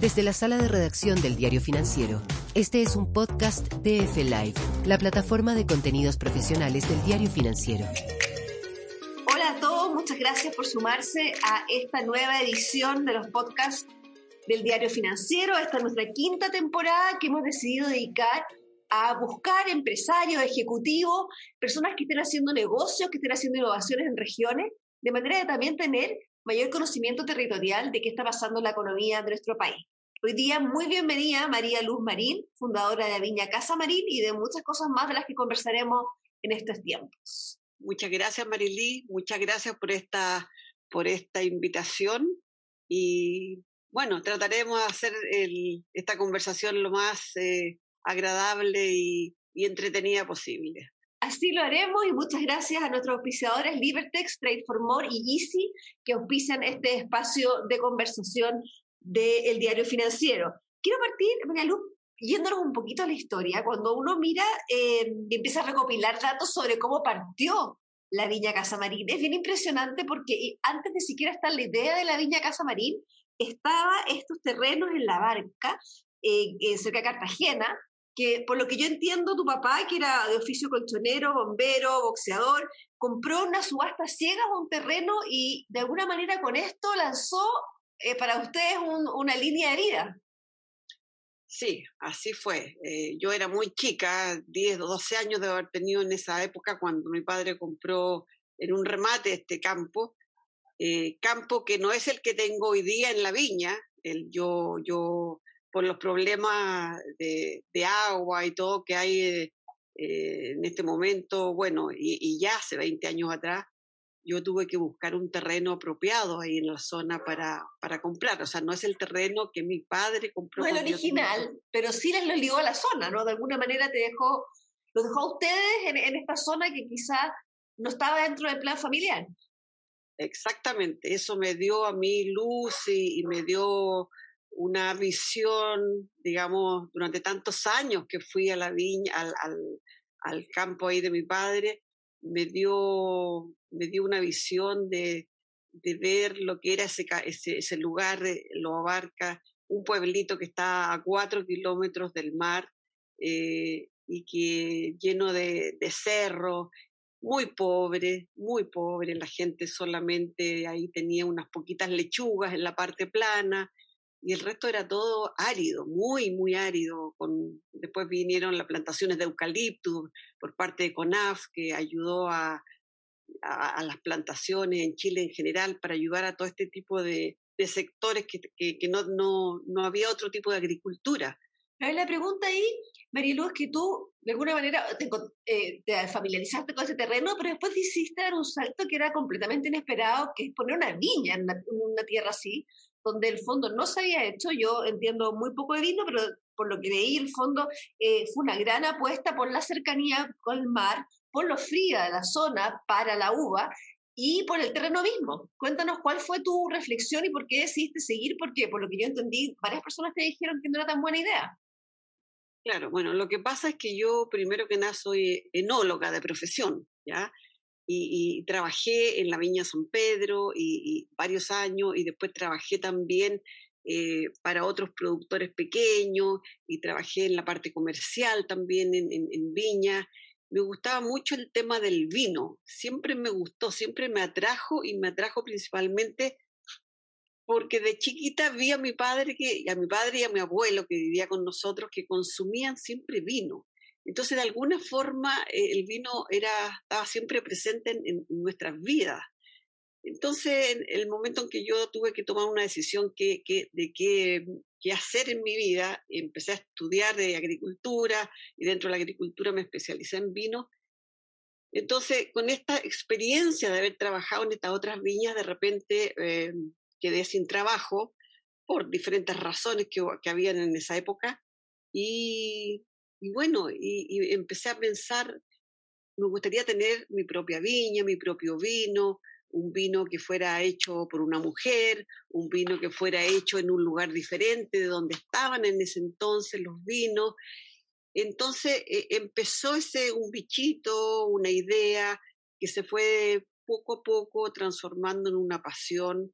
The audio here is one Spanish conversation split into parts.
Desde la sala de redacción del Diario Financiero, este es un podcast TF Live, la plataforma de contenidos profesionales del Diario Financiero. Hola a todos, muchas gracias por sumarse a esta nueva edición de los podcasts del Diario Financiero. Esta es nuestra quinta temporada que hemos decidido dedicar a buscar empresarios, ejecutivos, personas que estén haciendo negocios, que estén haciendo innovaciones en regiones, de manera de también tener mayor conocimiento territorial de qué está pasando en la economía de nuestro país. Hoy día, muy bienvenida María Luz Marín, fundadora de la Viña Casa Marín y de muchas cosas más de las que conversaremos en estos tiempos. Muchas gracias, Marilí. Muchas gracias por esta, por esta invitación. Y bueno, trataremos de hacer esta conversación lo más eh, agradable y, entretenida posible. Así lo haremos y muchas gracias a nuestros auspiciadores Libertex, Trade for More y Easy que auspician este espacio de conversación del diario financiero. Quiero partir, María Luz, yéndonos un poquito a la historia, cuando uno mira eh, y empieza a recopilar datos sobre cómo partió la Viña Casa Marín, es bien impresionante porque antes de siquiera estar la idea de la Viña Casa Marín, estaba estos terrenos en la barca, eh, cerca de Cartagena, que por lo que yo entiendo, tu papá, que era de oficio colchonero, bombero, boxeador, compró una subasta ciega un terreno y de alguna manera con esto lanzó eh, para ustedes una línea de vida. Sí, así fue. Eh, yo era muy chica, 10 o 12 años de haber tenido en esa época cuando mi padre compró en un remate este campo, eh, campo que no es el que tengo hoy día en la viña. El, yo, yo por los problemas de, agua y todo que hay eh, en este momento, bueno, y, ya hace 20 años atrás, yo tuve que buscar un terreno apropiado ahí en la zona para, para comprar. O sea, no es el terreno que mi padre compró. No el original, pero sí les lo ligó a la zona, ¿no? De alguna manera te dejó, lo dejó a ustedes en, esta zona que quizás no estaba dentro del plan familiar. Exactamente, eso me dio a mí luz y me dio una visión, digamos, durante tantos años que fui a la viña, al, al, campo ahí de mi padre, me dio, me dio una visión de, de ver lo que era ese, ese, lugar, lo abarca un pueblito que está a cuatro kilómetros del mar eh, y que lleno de, de cerros, muy pobre, muy pobre, la gente solamente ahí tenía unas poquitas lechugas en la parte plana, y el resto era todo árido, muy, muy árido. Con, después vinieron las plantaciones de eucalipto por parte de CONAF, que ayudó a, a, las plantaciones en Chile en general para ayudar a todo este tipo de, de sectores que, que, no, no, no, había otro tipo de agricultura. La pregunta ahí, Marilu, es que tú de alguna manera te, eh, te, familiarizaste con ese terreno, pero después hiciste dar un salto que era completamente inesperado, que es poner una viña en una tierra así, donde el fondo no se había hecho. Yo entiendo muy poco de vino, pero por lo que leí, el fondo eh, fue una gran apuesta por la cercanía con el mar, por lo fría de la zona para la uva y por el terreno mismo. Cuéntanos cuál fue tu reflexión y por qué decidiste seguir, porque por lo que yo entendí, varias personas te dijeron que no era tan buena idea. Claro, bueno, lo que pasa es que yo primero que nada soy enóloga de profesión, ¿ya? Y, trabajé en la Viña San Pedro y, varios años y después trabajé también eh, para otros productores pequeños y trabajé en la parte comercial también en, en, Viña. Me gustaba mucho el tema del vino, siempre me gustó, siempre me atrajo y me atrajo principalmente porque de chiquita vi a mi padre que, a mi padre y a mi abuelo que vivía con nosotros que consumían siempre vino. Entonces, de alguna forma, eh, el vino era, estaba siempre presente en, nuestras vidas. Entonces, en el momento en que yo tuve que tomar una decisión de qué, qué, hacer en mi vida, empecé a estudiar de agricultura y dentro de la agricultura me especialicé en vino. Entonces, con esta experiencia de haber trabajado en estas otras viñas, de repente eh, quedé sin trabajo por diferentes razones que, que habían en esa época y y bueno, y, empecé a pensar, me gustaría tener mi propia viña, mi propio vino, un vino que fuera hecho por una mujer, un vino que fuera hecho en un lugar diferente de donde estaban en ese entonces los vinos. Entonces eh, empezó ese un bichito, una idea que se fue poco a poco transformando en una pasión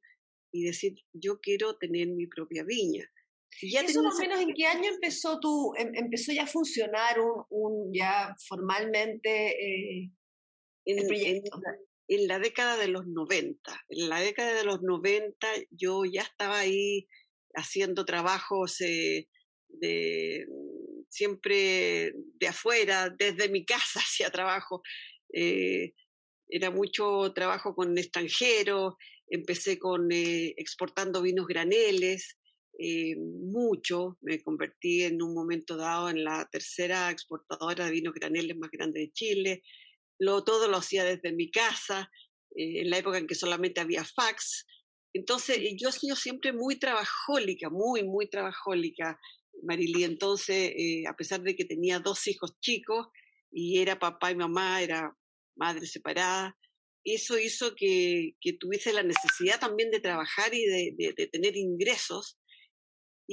y decir, yo quiero tener mi propia viña. Ya ¿Eso más o menos en qué año empezó tu, em, empezó ya a funcionar un, un ya formalmente eh, en, proyecto? En, la década de los 90. En la década de los 90 yo ya estaba ahí haciendo trabajos eh, de siempre de afuera, desde mi casa hacía trabajo. Eh, era mucho trabajo con extranjeros, empecé con eh, exportando vinos graneles, eh, mucho, me convertí en un momento dado en la tercera exportadora de vinos graneles más grande de Chile, lo, todo lo hacía desde mi casa, en la época en que solamente había fax, entonces yo he sido siempre muy trabajólica, muy, muy trabajólica, Marily. Entonces, a pesar de que tenía dos hijos chicos y era papá y mamá, era madre separada, eso hizo que, tuviese la necesidad también de trabajar y de, tener ingresos.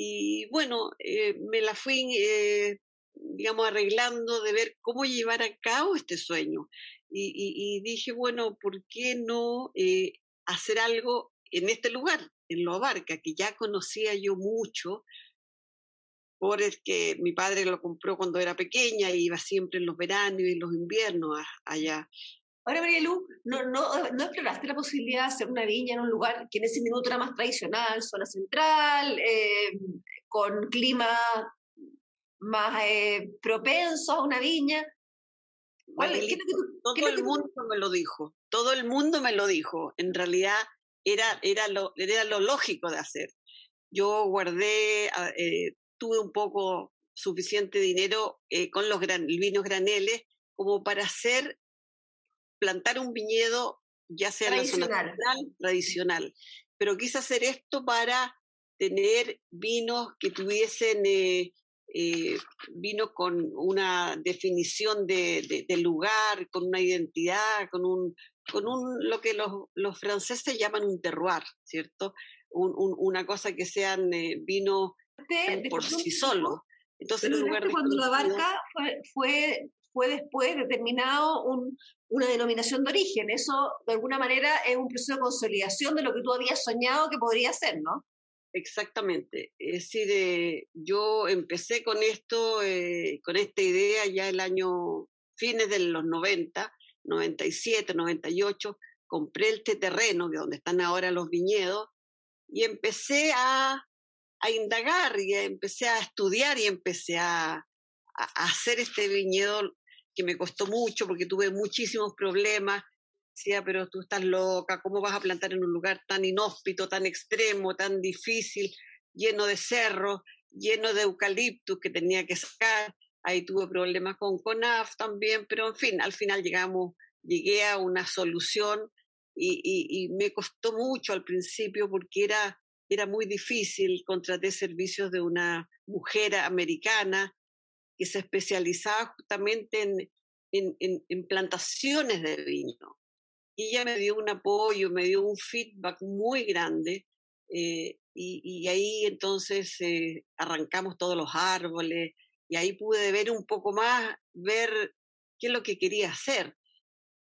Y bueno, eh, me la fui, eh, digamos, arreglando de ver cómo llevar a cabo este sueño. Y, dije, bueno, ¿por qué no eh, hacer algo en este lugar, en Lo Abarca, que ya conocía yo mucho, por es que mi padre lo compró cuando era pequeña y iba siempre en los veranos y en los inviernos allá. Ahora, María Lu, ¿no, no, ¿no exploraste la posibilidad de hacer una viña en un lugar que en ese minuto era más tradicional, zona central, eh, con clima más eh, propenso a una viña? todo el mundo me lo dijo, todo el mundo me lo dijo. En realidad era, era, lo, era lo lógico de hacer. Yo guardé ah, eh, tuve un poco suficiente dinero eh, con los vinos graneles como para hacer, plantar un viñedo, ya sea en la zona tradicional. Pero quise hacer esto para tener vinos que tuviesen eh, eh, vinos con una definición de, de, lugar, con una identidad, con un, con un lo que los, los franceses llaman un terroir, ¿cierto? Un, un, una cosa que sean vinos por sí solo. Entonces, en lugar de cuando la barca fue, fue, fue después determinado un, una denominación de origen. Eso, de alguna manera, es un proceso de consolidación de lo que tú habías soñado que podría ser, ¿no? Exactamente. Es decir, eh, yo empecé con esto, eh, con esta idea ya el año fines de los 90, 97, 98, compré este terreno, de donde están ahora los viñedos, y empecé a a indagar y empecé a estudiar y empecé a, a, hacer este viñedo que me costó mucho porque tuve muchísimos problemas. Decía, pero tú estás loca, ¿cómo vas a plantar en un lugar tan inhóspito, tan extremo, tan difícil, lleno de cerros, lleno de eucaliptus que tenía que sacar? Ahí tuve problemas con CONAF también, pero en fin, al final llegamos, llegué a una solución y, y, me costó mucho al principio porque era era muy difícil, contraté servicios de una mujer americana que se especializaba justamente en, en, en, plantaciones de vino. Y ella me dio un apoyo, me dio un feedback muy grande. Eh, y, y, ahí entonces eh, arrancamos todos los árboles y ahí pude ver un poco más, ver qué es lo que quería hacer.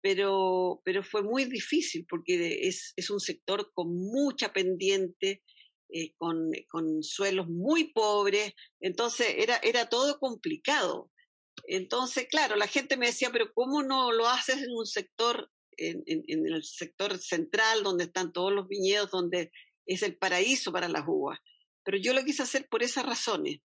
Pero, pero fue muy difícil porque es, es un sector con mucha pendiente, eh, con, con, suelos muy pobres, entonces era, era todo complicado. Entonces, claro, la gente me decía, pero ¿cómo no lo haces en un sector, en, en, el sector central, donde están todos los viñedos, donde es el paraíso para las uvas? Pero yo lo quise hacer por esas razones,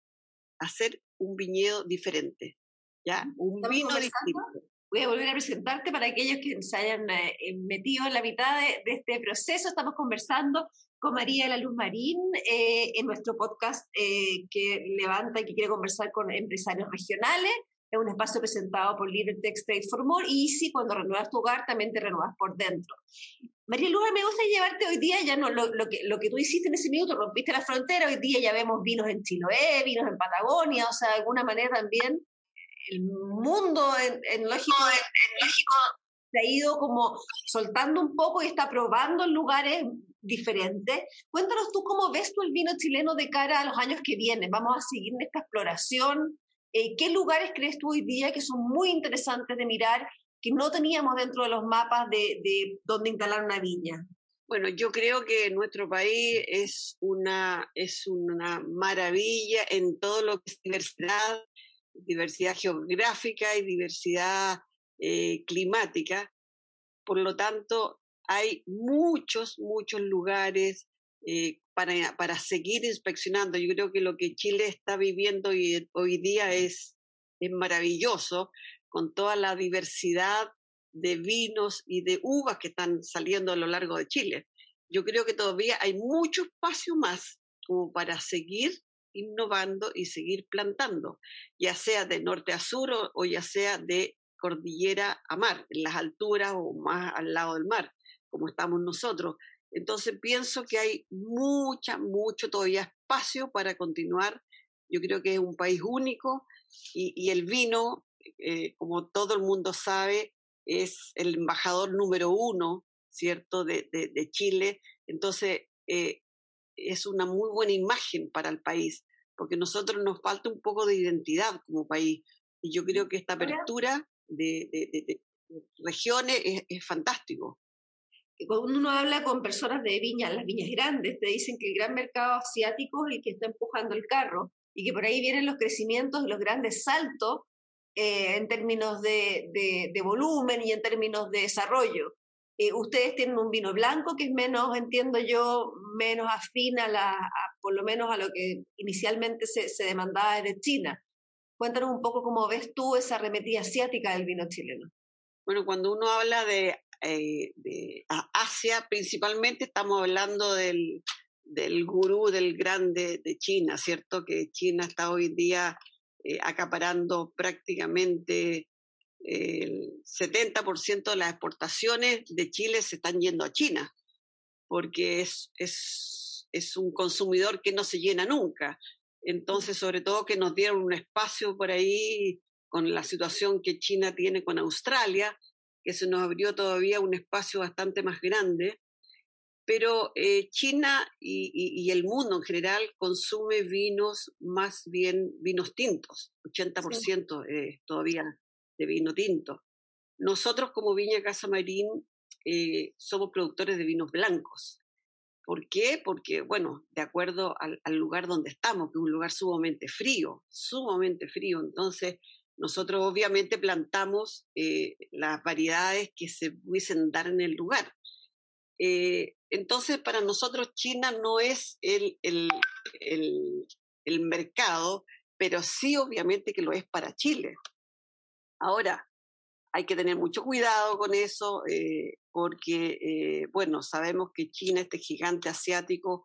hacer un viñedo diferente, ¿ya? Un vino distinto. Voy a volver a presentarte para aquellos que se hayan eh, metido en la mitad de, de, este proceso. Estamos conversando con María de la Luz Marín eh, en nuestro podcast eh, que levanta y que quiere conversar con empresarios regionales. Es un espacio presentado por Libertex Trade for More y si cuando renuevas tu hogar también te renuevas por dentro. María Luz, me gusta llevarte hoy día, ya no lo, lo, que, lo que tú hiciste en ese minuto, rompiste la frontera, hoy día ya vemos vinos en Chiloé, vinos en Patagonia, o sea, de alguna manera también el mundo en, en lógico, en, lógico se ha ido como soltando un poco y está probando en lugares diferentes. Cuéntanos tú cómo ves tú el vino chileno de cara a los años que vienen. Vamos a seguir en esta exploración. Eh, ¿Qué lugares crees tú hoy día que son muy interesantes de mirar, que no teníamos dentro de los mapas de, de dónde instalar una viña? Bueno, yo creo que nuestro país es una, es una maravilla en todo lo que es diversidad, diversidad geográfica y diversidad eh, climática. Por lo tanto, hay muchos, muchos lugares eh, para, para, seguir inspeccionando. Yo creo que lo que Chile está viviendo hoy, hoy día es, es maravilloso, con toda la diversidad de vinos y de uvas que están saliendo a lo largo de Chile. Yo creo que todavía hay mucho espacio más como para seguir innovando y seguir plantando, ya sea de norte a sur o ya sea de cordillera a mar, en las alturas o más al lado del mar, como estamos nosotros. Entonces pienso que hay mucha, mucho todavía espacio para continuar. Yo creo que es un país único y, el vino, eh, como todo el mundo sabe, es el embajador número uno, ¿cierto?, de, Chile. Entonces, eh, es una muy buena imagen para el país, porque nosotros nos falta un poco de identidad como país. Y yo creo que esta apertura de, de regiones es, es fantástico cuando uno habla con personas de viñas, las viñas grandes, te dicen que el gran mercado asiático es el que está empujando el carro y que por ahí vienen los crecimientos y los grandes saltos eh, en términos de, de, volumen y en términos de desarrollo. Eh, ustedes tienen un vino blanco que es menos, entiendo yo, menos afín a, la, por lo menos a lo que inicialmente se, demandaba desde China. Cuéntanos un poco cómo ves tú esa arremetida asiática del vino chileno. Bueno, cuando uno habla de eh, Asia, principalmente estamos hablando del, del gurú del grande de China, ¿cierto? Que China está hoy día eh, acaparando prácticamente el 70% de las exportaciones de Chile se están yendo a China, porque es, es, es un consumidor que no se llena nunca. Entonces, sobre todo que nos dieron un espacio por ahí con la situación que China tiene con Australia, que se nos abrió todavía un espacio bastante más grande, pero eh, China y, el mundo en general consume vinos más bien vinos tintos, 80% todavía de vino tinto. Nosotros como Viña Casa Marín eh, somos productores de vinos blancos. ¿Por qué? Porque, bueno, de acuerdo al, lugar donde estamos, que es un lugar sumamente frío, sumamente frío, entonces nosotros obviamente plantamos eh, las variedades que se pudiesen dar en el lugar. Eh, entonces, para nosotros China no es el, el, el, mercado, pero sí obviamente que lo es para Chile. Ahora, hay que tener mucho cuidado con eso, eh, porque, bueno, sabemos que China, este gigante asiático,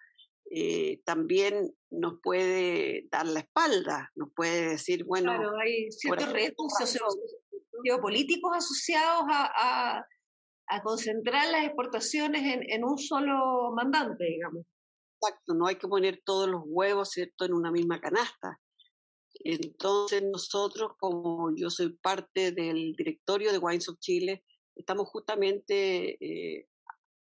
eh, también nos puede dar la espalda, nos puede decir, bueno... Claro, hay ciertos retos geopolíticos asociados a, a, concentrar las exportaciones en, en, un solo mandante, digamos. Exacto, no hay que poner todos los huevos, ¿cierto?, en una misma canasta. Entonces nosotros, como yo soy parte del directorio de Wines of Chile, estamos justamente eh,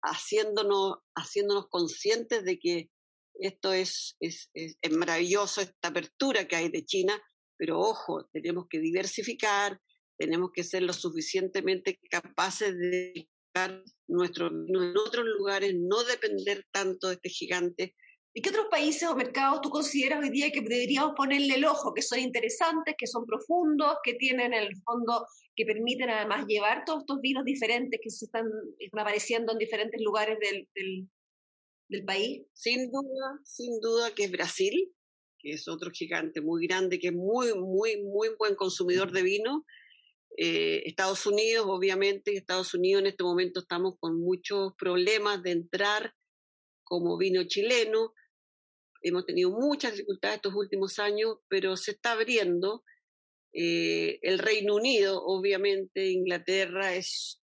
haciéndonos, haciéndonos conscientes de que esto es, es, es, maravilloso, esta apertura que hay de China, pero ojo, tenemos que diversificar, tenemos que ser lo suficientemente capaces de buscar nuestro en otros lugares, no depender tanto de este gigante. ¿Y qué otros países o mercados tú consideras hoy día que deberíamos ponerle el ojo, que son interesantes, que son profundos, que tienen en el fondo, que permiten además llevar todos estos vinos diferentes que se están, apareciendo en diferentes lugares del, del país? Sin duda, sin duda que es Brasil, que es otro gigante muy grande, que es muy, muy, muy buen consumidor de vino. Eh, Estados Unidos, obviamente, Estados Unidos en este momento estamos con muchos problemas de entrar como vino chileno. Hemos tenido muchas dificultades estos últimos años, pero se está abriendo. Eh, el Reino Unido, obviamente, Inglaterra es,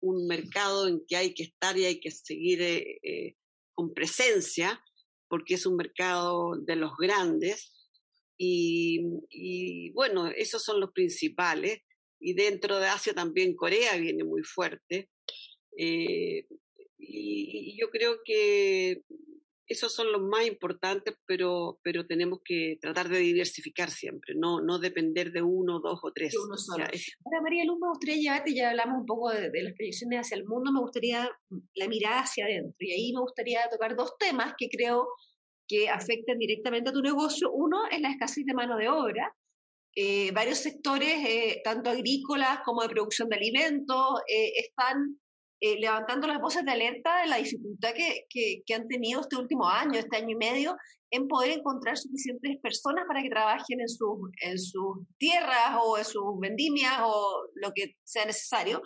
un mercado en que hay que estar y hay que seguir eh, con presencia, porque es un mercado de los grandes. Y, bueno, esos son los principales. Y dentro de Asia también Corea viene muy fuerte. Eh, y, yo creo que esos son los más importantes, pero, pero tenemos que tratar de diversificar siempre, no, no depender de uno, dos o tres. Uno solo. Ahora, María Luz, me gustaría llevarte, ya hablamos un poco de, las proyecciones hacia el mundo, me gustaría la mirada hacia adentro. Y ahí me gustaría tocar dos temas que creo que afectan directamente a tu negocio. Uno es la escasez de mano de obra. Eh, varios sectores, eh, tanto agrícolas como de producción de alimentos, eh, están eh, levantando las voces de alerta de la dificultad que, que, han tenido este último año, este año y medio, en poder encontrar suficientes personas para que trabajen en, sus en sus tierras o en sus vendimias o lo que sea necesario.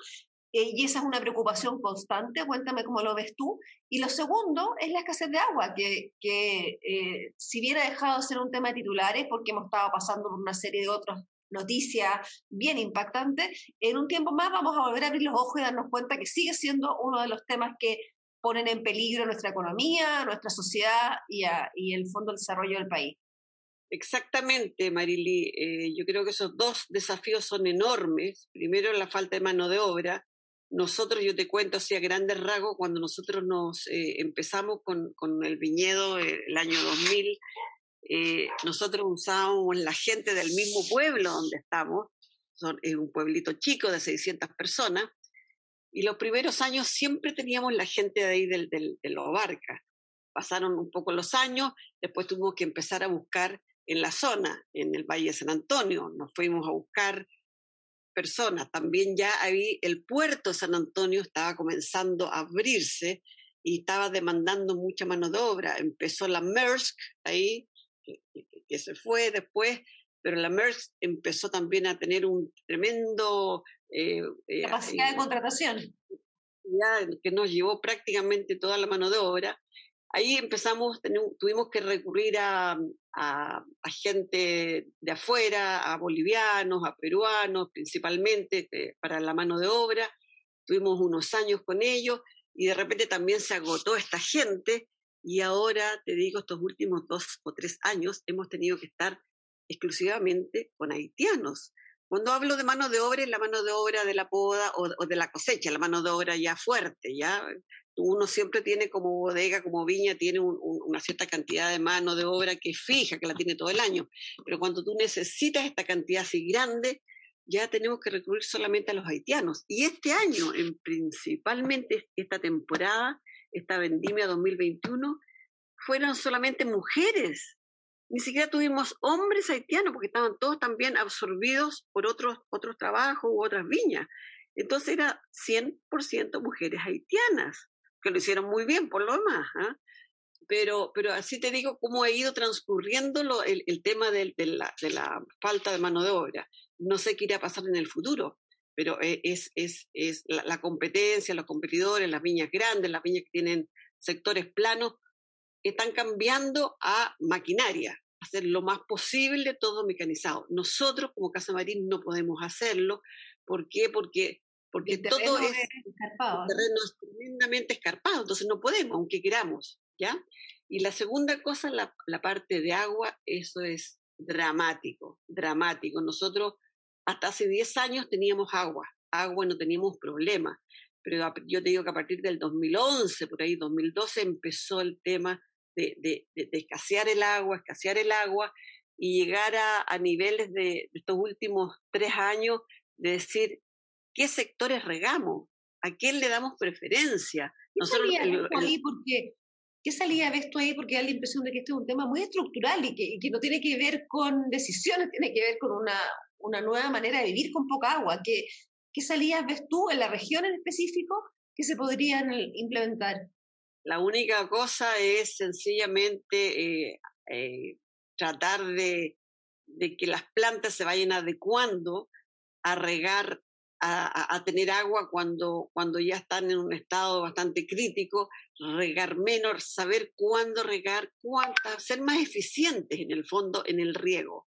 Eh, y esa es una preocupación constante. Cuéntame cómo lo ves tú. Y lo segundo es la escasez de agua, que, que eh, si bien ha dejado de ser un tema de titulares, porque hemos estado pasando por una serie de otros noticia bien impactante, en un tiempo más vamos a volver a abrir los ojos y darnos cuenta que sigue siendo uno de los temas que ponen en peligro nuestra economía, nuestra sociedad y, y el fondo de desarrollo del país. Exactamente, Marily. Eh, yo creo que esos dos desafíos son enormes. Primero, la falta de mano de obra. Nosotros, yo te cuento así a grandes rasgos, cuando nosotros nos eh, empezamos con, con, el viñedo eh, el año 2000, eh, nosotros usábamos la gente del mismo pueblo donde estamos, son, es un pueblito chico de 600 personas, y los primeros años siempre teníamos la gente de ahí del, del, de los barcas. Pasaron un poco los años, después tuvimos que empezar a buscar en la zona, en el Valle de San Antonio, nos fuimos a buscar personas. También ya ahí el puerto San Antonio estaba comenzando a abrirse y estaba demandando mucha mano de obra. Empezó la Maersk ahí, que, se fue después, pero la Merck empezó también a tener un tremendo... Eh, eh, Capacidad de contratación. Que nos llevó prácticamente toda la mano de obra. Ahí empezamos, tuvimos que recurrir a, a, gente de afuera, a bolivianos, a peruanos principalmente, eh, para la mano de obra. Tuvimos unos años con ellos y de repente también se agotó esta gente y ahora, te digo, estos últimos dos o tres años hemos tenido que estar exclusivamente con haitianos. Cuando hablo de mano de obra, es la mano de obra de la poda o, de la cosecha, la mano de obra ya fuerte, ya uno siempre tiene como bodega, como viña, tiene una cierta cantidad de mano de obra que fija, que la tiene todo el año. Pero cuando tú necesitas esta cantidad así grande, ya tenemos que recurrir solamente a los haitianos. Y este año, en principalmente esta temporada, esta vendimia 2021, fueron solamente mujeres. Ni siquiera tuvimos hombres haitianos porque estaban todos también absorbidos por otros, otros trabajos u otras viñas. Entonces era 100% mujeres haitianas, que lo hicieron muy bien por lo demás. ¿ah? Pero, pero así te digo cómo ha ido transcurriendo el, el, tema de, la, de, la, falta de mano de obra. No sé qué irá a pasar en el futuro, pero e, es, es, es la, competencia, los competidores, las viñas grandes, las viñas que tienen sectores planos, están cambiando a maquinaria, hacer lo más posible todo mecanizado. Nosotros como Casa Marín no podemos hacerlo. ¿Por qué? Porque, porque todo es, escarpado. terreno es tremendamente escarpado, entonces no podemos, aunque queramos. ¿ya? Y la segunda cosa, la, la parte de agua, eso es dramático, dramático. Nosotros hasta hace 10 años teníamos agua, agua no teníamos problema, pero yo te digo que a partir del 2011, por ahí 2012, empezó el tema de, de, escasear el agua, escasear el agua y llegar a, a niveles de, estos últimos tres años de decir qué sectores regamos, a quién le damos preferencia. ¿Qué salía ahí porque, ¿Qué salida ves tú ahí? Porque da la impresión de que este es un tema muy estructural y que, no tiene que ver con decisiones, tiene que ver con una, una nueva manera de vivir con poca agua. ¿Qué, qué salidas ves tú en la región en específico que se podrían implementar? La única cosa es sencillamente eh, eh, tratar de, de, que las plantas se vayan adecuando a regar, a, tener agua cuando, cuando ya están en un estado bastante crítico, regar menos, saber cuándo regar, cuántas, ser más eficientes en el fondo en el riego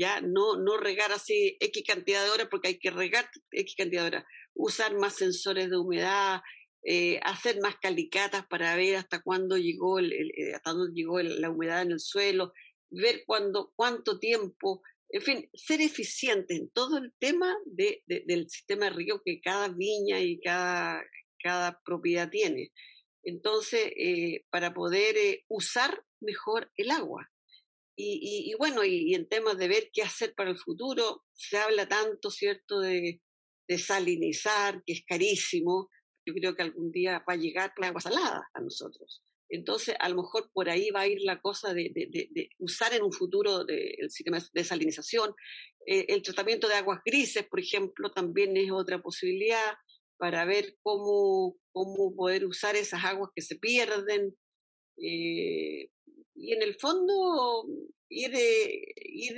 ya no, no regar así X cantidad de horas porque hay que regar X cantidad de horas, usar más sensores de humedad, eh, hacer más calicatas para ver hasta cuándo llegó, el, eh, hasta dónde llegó la humedad en el suelo, ver cuándo, cuánto tiempo, en fin, ser eficiente en todo el tema de, del sistema de riego que cada viña y cada, cada propiedad tiene. Entonces, eh, para poder eh, usar mejor el agua. Y, bueno, y, en temas de ver qué hacer para el futuro, se habla tanto, ¿cierto?, de, de salinizar, que es carísimo. Yo creo que algún día va a llegar la agua salada a nosotros. Entonces, a lo mejor por ahí va a ir la cosa de, usar en un futuro el sistema de salinización. Eh, el tratamiento de aguas grises, por ejemplo, también es otra posibilidad para ver cómo, cómo poder usar esas aguas que se pierden. Eh, y en el fondo, ir, ir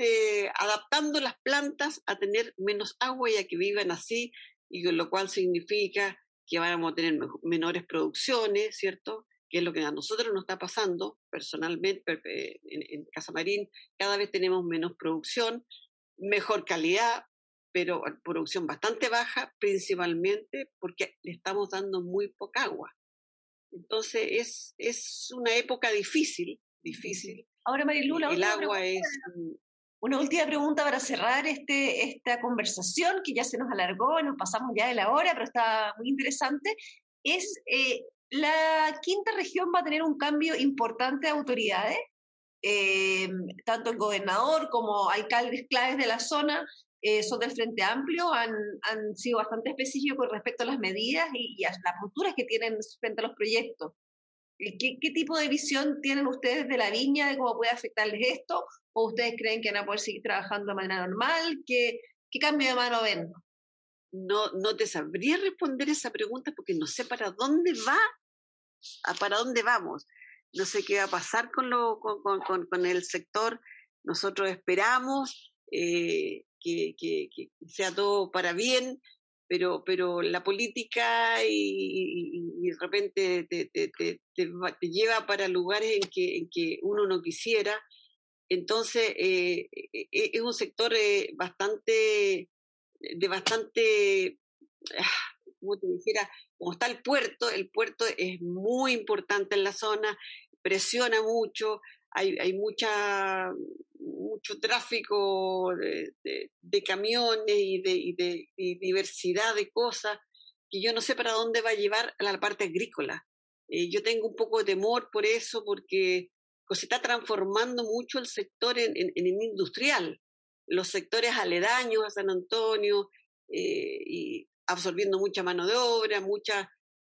adaptando las plantas a tener menos agua y a que vivan así, y lo cual significa que vamos a tener menores producciones, ¿cierto? Que es lo que a nosotros nos está pasando personalmente en, Casa Marín, cada vez tenemos menos producción, mejor calidad, pero producción bastante baja, principalmente porque le estamos dando muy poca agua. Entonces es, es una época difícil, difícil. Ahora, Marilula, el agua es... Una última pregunta para cerrar este, esta conversación, que ya se nos alargó, nos pasamos ya de la hora, pero está muy interesante, es eh, la quinta región va a tener un cambio importante de autoridades, eh, tanto el gobernador como alcaldes claves de la zona eh, son del Frente Amplio, han, han, sido bastante específicos con respecto a las medidas y, a las posturas que tienen frente a los proyectos. ¿Qué, ¿Qué, tipo de visión tienen ustedes de la viña, de cómo puede afectarles esto? ¿O ustedes creen que van a poder seguir trabajando de manera normal? ¿Qué, qué cambio de mano ven? No, no te sabría responder esa pregunta porque no sé para dónde va para dónde vamos. No sé qué va a pasar con, lo, con, con, con el sector. Nosotros esperamos eh, que, que, sea todo para bien, pero, pero la política y, de repente te, lleva para lugares en que, uno no quisiera. Entonces, eh, eh, es un sector bastante, de bastante, ah, como te dijera, como está el puerto, el puerto es muy importante en la zona, presiona mucho, hay, mucha, mucho tráfico de, camiones y de, diversidad de cosas que yo no sé para dónde va a llevar la parte agrícola. Eh, yo tengo un poco de temor por eso, porque se está transformando mucho el sector en industrial. Los sectores aledaños a San Antonio eh, y absorbiendo mucha mano de obra, mucha...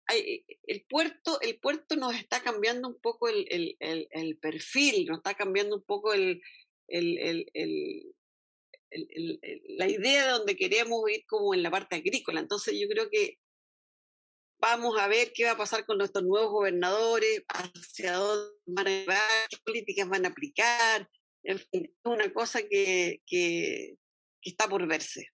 El, puerto, el puerto nos está cambiando un poco el, el, el, perfil, nos está cambiando un poco el, la idea de donde queremos ir como en la parte agrícola. Entonces yo creo que vamos a ver qué va a pasar con nuestros nuevos gobernadores, hacia dónde van a llevar, qué políticas van a aplicar. Es una cosa que, que está por verse.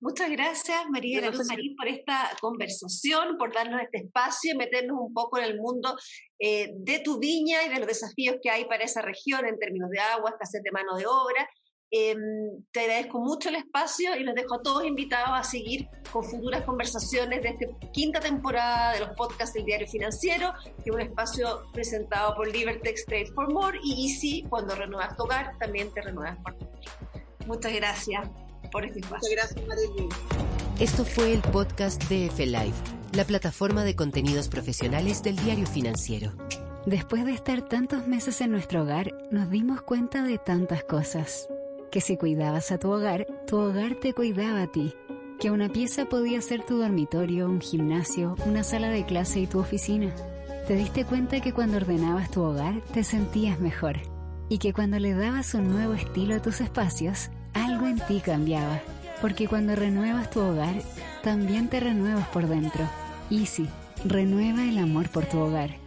Muchas gracias, María Luz Marín, por esta conversación, por darnos este espacio y meternos un poco en el mundo eh, de tu viña y de los desafíos que hay para esa región en términos de agua, escasez de mano de obra. Em, te agradezco mucho el espacio y los dejo a todos invitados a seguir con futuras conversaciones de esta quinta temporada de los podcasts del Diario Financiero, que es un espacio presentado por Libertex Trade for More y Easy, cuando renuevas tu hogar, también te renuevas por tu Muchas gracias por este espacio. Muchas gracias, Esto fue el podcast de F Live, la plataforma de contenidos profesionales del diario financiero. Después de estar tantos meses en nuestro hogar, nos dimos cuenta de tantas cosas. Que si cuidabas a tu hogar, tu hogar te cuidaba a ti. Que una pieza podía ser tu dormitorio, un gimnasio, una sala de clase y tu oficina. Te diste cuenta que cuando ordenabas tu hogar te sentías mejor. Y que cuando le dabas un nuevo estilo a tus espacios, algo en ti cambiaba, porque cuando renuevas tu hogar, también te renuevas por dentro. Easy, renueva el amor por tu hogar.